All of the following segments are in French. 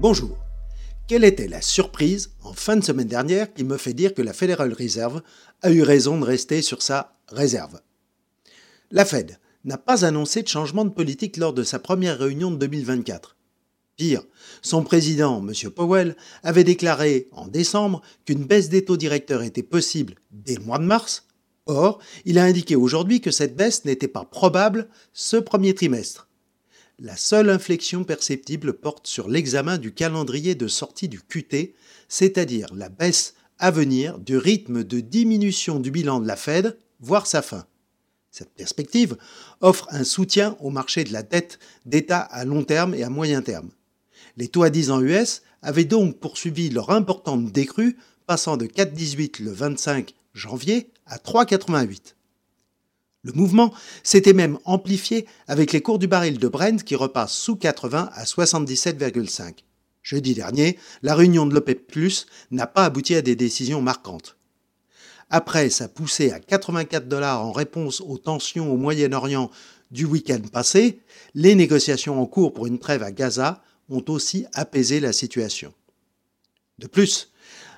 Bonjour. Quelle était la surprise en fin de semaine dernière qui me fait dire que la Federal Reserve a eu raison de rester sur sa réserve? La Fed n'a pas annoncé de changement de politique lors de sa première réunion de 2024. Pire, son président, M. Powell, avait déclaré en décembre qu'une baisse des taux directeurs était possible dès le mois de mars. Or, il a indiqué aujourd'hui que cette baisse n'était pas probable ce premier trimestre. La seule inflexion perceptible porte sur l'examen du calendrier de sortie du QT, c'est-à-dire la baisse à venir du rythme de diminution du bilan de la Fed, voire sa fin. Cette perspective offre un soutien au marché de la dette d'État à long terme et à moyen terme. Les taux à 10 ans US avaient donc poursuivi leur importante décrue, passant de 4,18 le 25 janvier à 3,88. Le mouvement s'était même amplifié avec les cours du baril de Brent qui repassent sous 80 à 77,5. Jeudi dernier, la réunion de l'OPEP Plus n'a pas abouti à des décisions marquantes. Après sa poussée à 84 dollars en réponse aux tensions au Moyen-Orient du week-end passé, les négociations en cours pour une trêve à Gaza ont aussi apaisé la situation. De plus,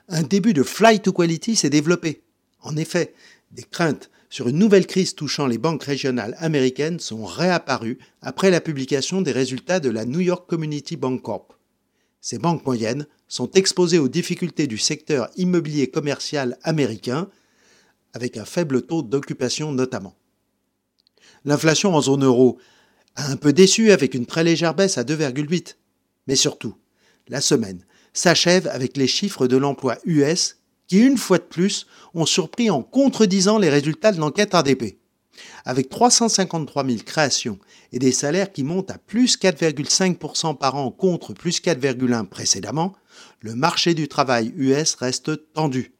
un début de flight to quality s'est développé. En effet, des craintes sur une nouvelle crise touchant les banques régionales américaines sont réapparues après la publication des résultats de la New York Community Bank Corp. Ces banques moyennes sont exposées aux difficultés du secteur immobilier commercial américain, avec un faible taux d'occupation notamment. L'inflation en zone euro a un peu déçu avec une très légère baisse à 2,8. Mais surtout, la semaine s'achève avec les chiffres de l'emploi US qui, une fois de plus, ont surpris en contredisant les résultats de l'enquête ADP. Avec 353 000 créations et des salaires qui montent à plus 4,5% par an contre plus 4,1% précédemment, le marché du travail US reste tendu.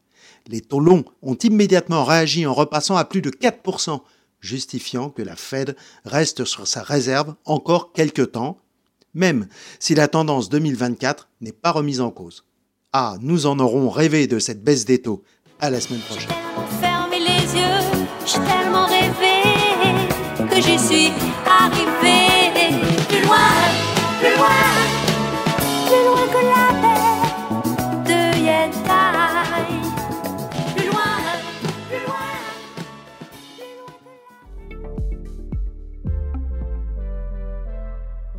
Les taux longs ont immédiatement réagi en repassant à plus de 4%, justifiant que la Fed reste sur sa réserve encore quelques temps, même si la tendance 2024 n'est pas remise en cause. Ah, nous en aurons rêvé de cette baisse des taux. À la semaine prochaine. Fermez les yeux, j'ai tellement rêvé que j'y suis arrivé. Plus loin, plus loin, plus loin que la